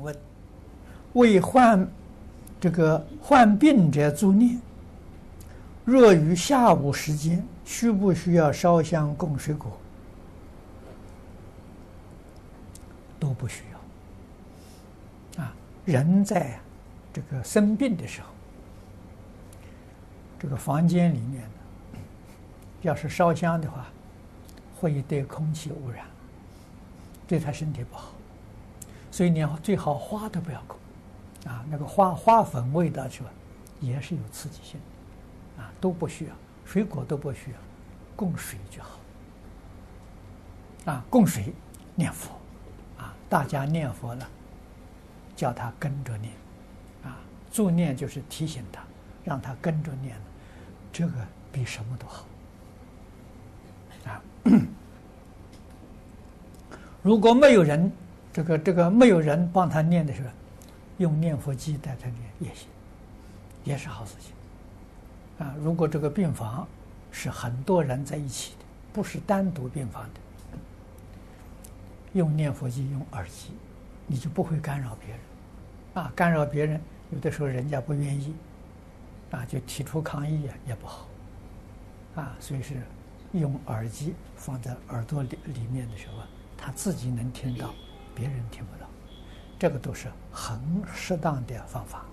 问，为患这个患病者助念，若于下午时间，需不需要烧香供水果？都不需要。啊，人在这个生病的时候，这个房间里面要是烧香的话，会对空气污染，对他身体不好。所以你要最好花都不要供，啊，那个花花粉味道去吧，也是有刺激性的，啊，都不需要，水果都不需要，供水就好。啊，供水念佛，啊，大家念佛了，叫他跟着念，啊，助念就是提醒他，让他跟着念，这个比什么都好。啊，如果没有人。这个这个没有人帮他念的时候，用念佛机带他念也行，也是好事情。啊，如果这个病房是很多人在一起的，不是单独病房的，用念佛机用耳机，你就不会干扰别人。啊，干扰别人，有的时候人家不愿意，啊，就提出抗议啊，也不好。啊，所以是用耳机放在耳朵里里面的时候，他自己能听到。别人听不到，这个都是很适当的方法。